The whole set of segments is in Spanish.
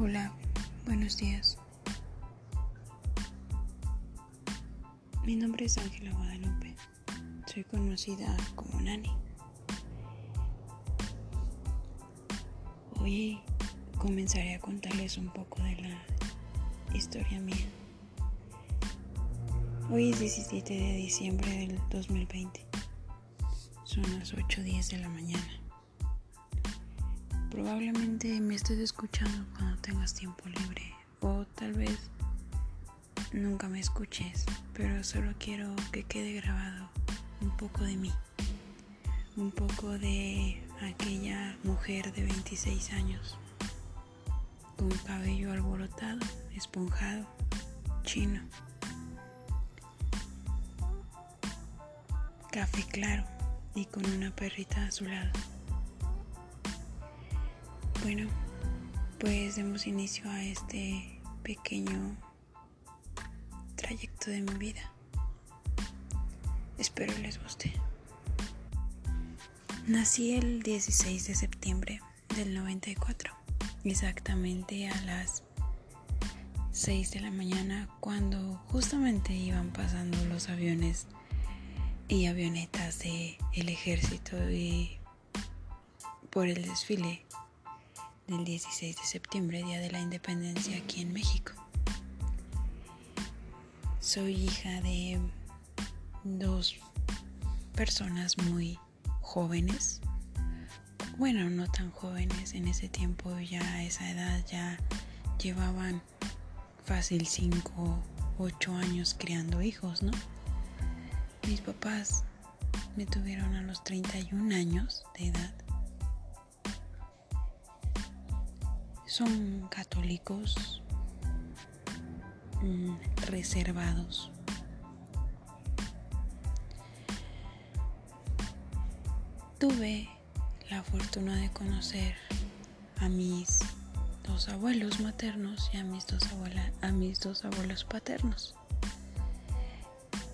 Hola, buenos días. Mi nombre es Ángela Guadalupe. Soy conocida como Nani. Hoy comenzaré a contarles un poco de la historia mía. Hoy es 17 de diciembre del 2020. Son las 8.10 de la mañana. Probablemente me estés escuchando cuando tengas tiempo libre o tal vez nunca me escuches, pero solo quiero que quede grabado un poco de mí, un poco de aquella mujer de 26 años, con cabello alborotado, esponjado, chino, café claro y con una perrita a su lado. Bueno, pues demos inicio a este pequeño trayecto de mi vida. Espero les guste. Nací el 16 de septiembre del 94, exactamente a las 6 de la mañana cuando justamente iban pasando los aviones y avionetas del el ejército y por el desfile del 16 de septiembre, Día de la Independencia aquí en México. Soy hija de dos personas muy jóvenes. Bueno, no tan jóvenes, en ese tiempo ya a esa edad ya llevaban fácil 5, 8 años criando hijos, ¿no? Mis papás me tuvieron a los 31 años de edad son católicos mm, reservados. Tuve la fortuna de conocer a mis dos abuelos maternos y a mis dos, a mis dos abuelos paternos.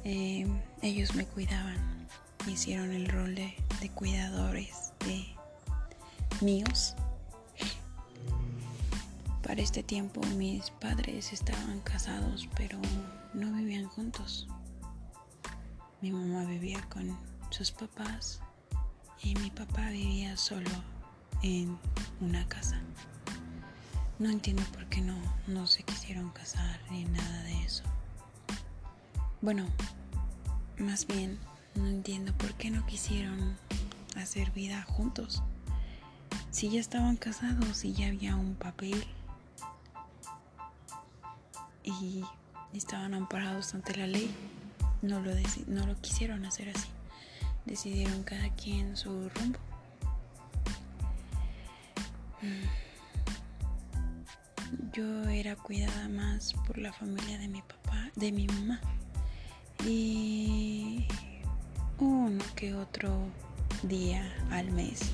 Eh, ellos me cuidaban, hicieron el rol de, de cuidadores de míos para este tiempo mis padres estaban casados pero no vivían juntos. Mi mamá vivía con sus papás y mi papá vivía solo en una casa. No entiendo por qué no, no se quisieron casar ni nada de eso. Bueno, más bien no entiendo por qué no quisieron hacer vida juntos. Si ya estaban casados y ya había un papel y estaban amparados ante la ley, no lo, no lo quisieron hacer así. Decidieron cada quien su rumbo. Mm. Yo era cuidada más por la familia de mi papá, de mi mamá. Y uno que otro día al mes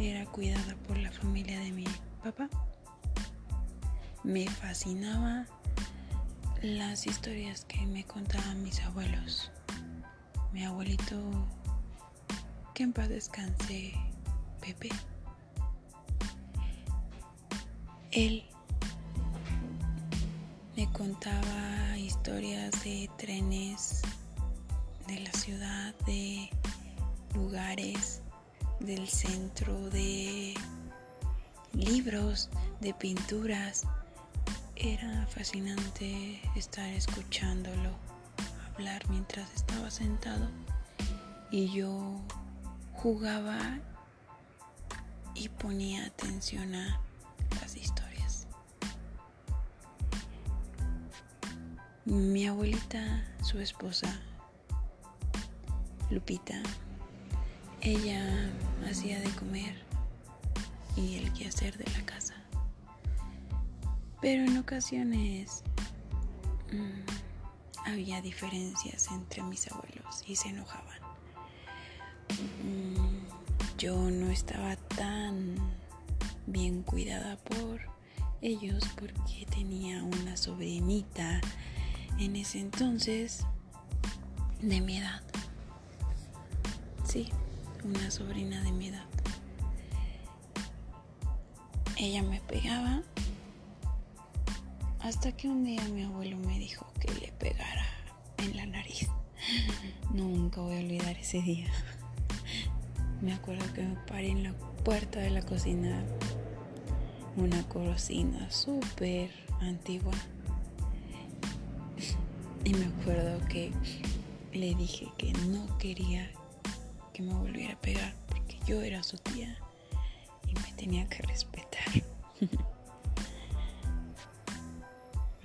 era cuidada por la familia de mi papá. Me fascinaba las historias que me contaban mis abuelos. Mi abuelito, que en paz descanse, Pepe. Él me contaba historias de trenes de la ciudad, de lugares del centro, de libros, de pinturas era fascinante estar escuchándolo hablar mientras estaba sentado y yo jugaba y ponía atención a las historias. Mi abuelita, su esposa, Lupita, ella hacía de comer y el quehacer de la casa. Pero en ocasiones mm, había diferencias entre mis abuelos y se enojaban. Mm, yo no estaba tan bien cuidada por ellos porque tenía una sobrinita en ese entonces de mi edad. Sí, una sobrina de mi edad. Ella me pegaba Hasta que un día mi abuelo me dijo que le pegara en la nariz. Nunca voy a olvidar ese día. Me acuerdo que me paré en la puerta de la cocina, una cocina súper antigua. Y me acuerdo que le dije que no quería que me volviera a pegar porque yo era su tía y me tenía que respetar.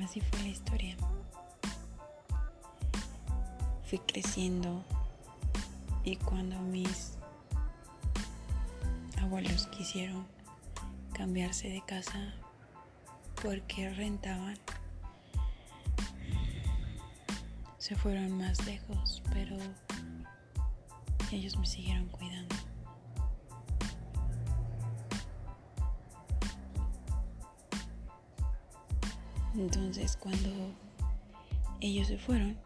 Así fue la historia. Fui creciendo y cuando mis abuelos quisieron cambiarse de casa porque rentaban, se fueron más lejos, pero ellos me siguieron cuidando. Entonces cuando ellos se fueron,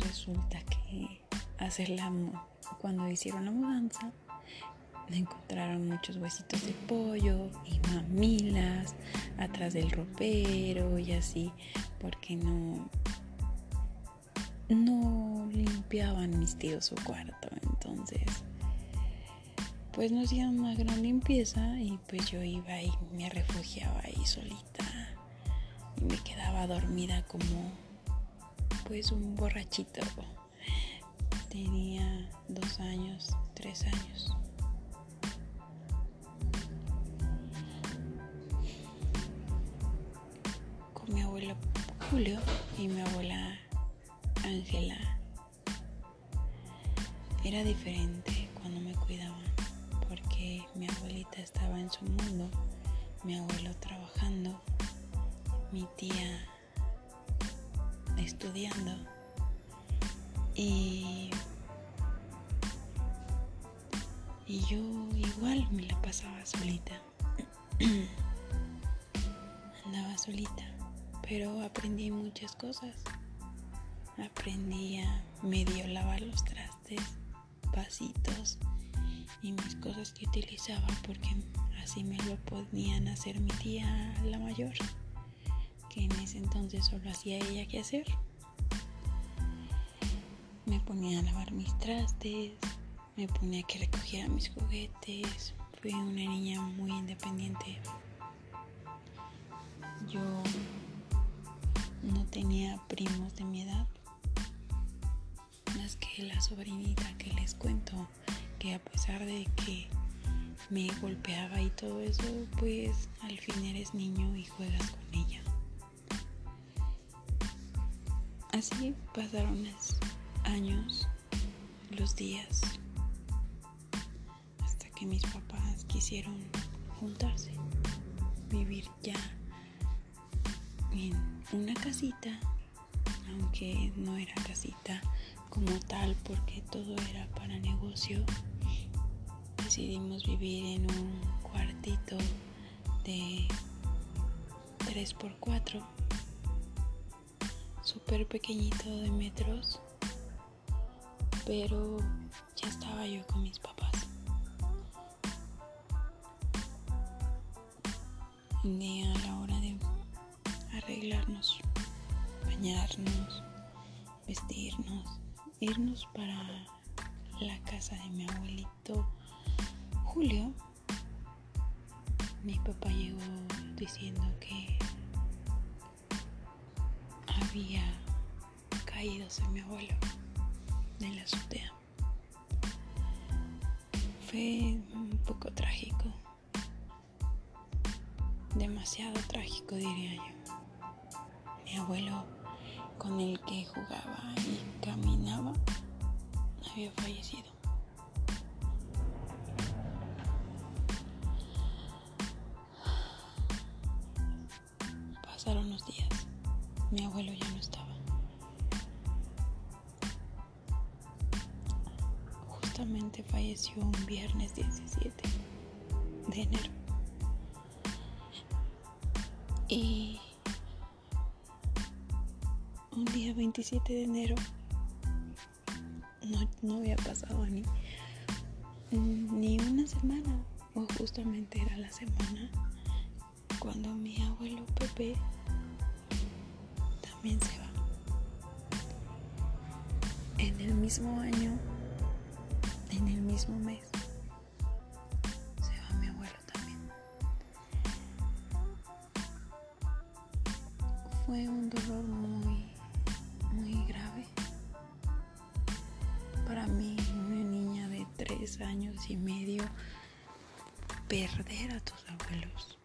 resulta que hacer la cuando hicieron la mudanza encontraron muchos huesitos de pollo y mamilas atrás del ropero y así porque no no limpiaban mis tíos su cuarto. Entonces pues no hacían una gran limpieza y pues yo iba y me refugiaba ahí solita y me quedaba dormida como pues un borrachito. Tenía dos años tres años. Con mi abuelo Julio y mi abuela Ángela. Era diferente cuando me cuidaban porque mi abuelita estaba en su mundo, mi abuelo trabajando, mi tía estudiando y, y yo igual me la pasaba solita. Andaba solita, pero aprendí muchas cosas aprendí a medio lavar los trastes, vasitos y mis cosas que utilizaba porque así me lo podían hacer mi tía la mayor, que en ese entonces solo hacía ella que hacer. Me ponía a lavar mis trastes, me ponía que recogiera mis juguetes. Fui una niña muy independiente. Yo no tenía primos de mi edad que la sobrinita que les cuento, que a pesar de que me golpeaba y todo eso, pues al fin eres niño y juegas con ella. Así pasaron los años, los días, hasta que mis papás quisieron juntarse, vivir ya en una casita, aunque no era casita como tal porque todo era para negocio. Decidimos vivir en un cuartito de 3x4, súper pequeñito de metros, pero ya estaba yo con mis papás. Día a la hora de arreglarnos, bañarnos, vestirnos, irnos para la casa de mi abuelito Julio, mi papá llegó diciendo que había caído mi abuelo en la azotea. Fue un poco trágico, demasiado trágico diría yo. Mi abuelo con el que jugaba y caminaba había fallecido. Pasaron los días. Mi abuelo ya no estaba. Justamente falleció un viernes 17 de enero. Y un día 27 de enero no, había pasado ni, ni una semana o justamente era la semana cuando mi abuelo Pepe también se va. En el mismo año, en el mismo mes, se va mi abuelo también. Fue un dolor muy, muy grave para mí, una niña de tres años y medio, perder a tus abuelos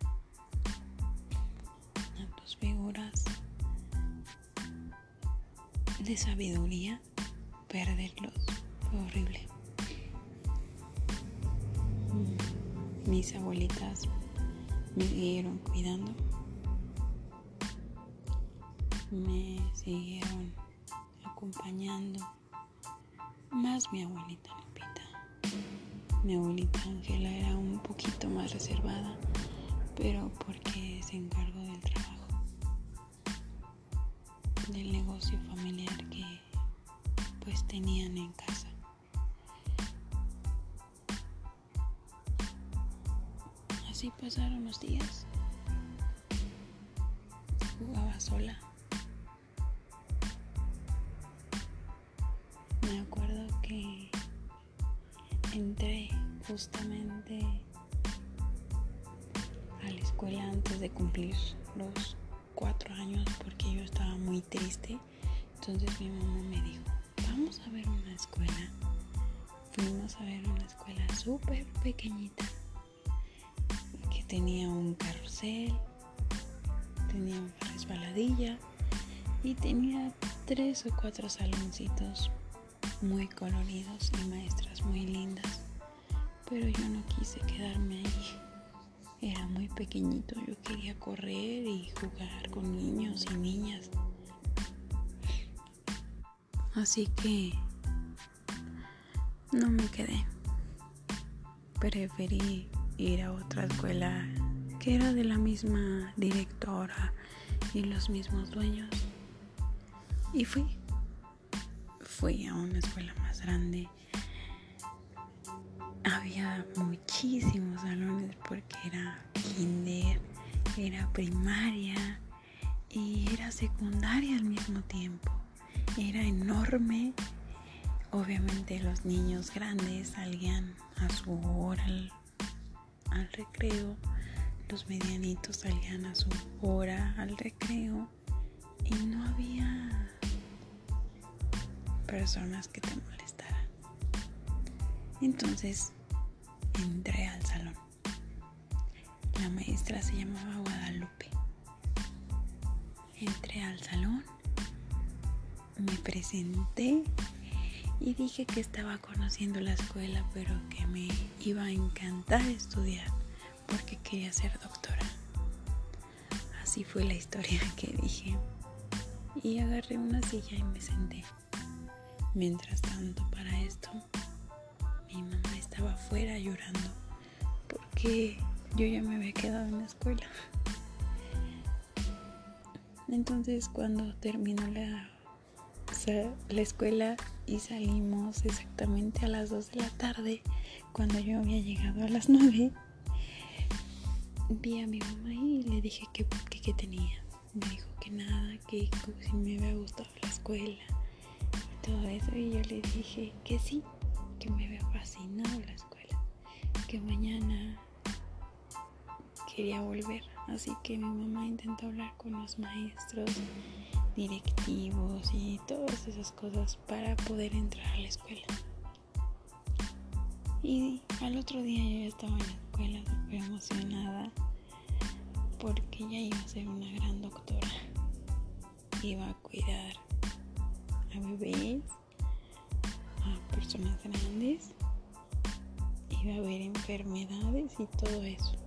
figuras de sabiduría, perderlos fue horrible. Mm, mis abuelitas me siguieron cuidando, me siguieron acompañando, más mi abuelita Lupita. Mi abuelita Ángela era un poquito más reservada, pero porque se encargó del trabajo del negocio familiar que pues tenían en casa. Así pasaron los días. Jugaba sola. Me acuerdo que entré justamente a la escuela antes de cumplir los cuatro años porque yo estaba muy triste. Entonces mi mamá me dijo, vamos a ver una escuela. Fuimos a ver una escuela súper pequeñita que tenía un carrusel, tenía una resbaladilla y tenía tres o cuatro saloncitos muy coloridos y maestras muy lindas. Pero yo no quise quedarme ahí era muy pequeñito, yo quería correr y jugar con niños y niñas. Así que no me quedé. Preferí ir a otra escuela que era de la misma directora y los mismos dueños. Y fui. Fui a una escuela más grande había muchísimos salones porque era kinder, era primaria y era secundaria al mismo tiempo. Era enorme. Obviamente los niños grandes salían a su hora al, al recreo. Los medianitos salían a su hora al recreo. Y no había personas que te molestaran. Entonces entré al salón. La maestra se llamaba Guadalupe. Entré al salón, me presenté y dije que estaba conociendo la escuela, pero que me iba a encantar estudiar porque quería ser doctora. Así fue la historia que dije. Y agarré una silla y me senté. Mientras tanto, para esto, mi mamá estaba afuera llorando porque yo ya me había quedado en la escuela. Entonces cuando terminó la, la escuela y salimos exactamente a las 2 de la tarde, cuando yo había llegado a las 9, vi a mi mamá y le dije que, que, tenía. Me dijo que nada, que si me había gustado la escuela y todo eso. Y yo le dije que sí, me había fascinado la escuela, que mañana quería volver. Así que mi mamá intentó hablar con los maestros, directivos y todas esas cosas para poder entrar a la escuela. Y al otro día yo ya estaba en la escuela súper emocionada porque ya iba a ser una gran doctora. Iba a cuidar a bebés personas grandes, iba a haber enfermedades y todo eso.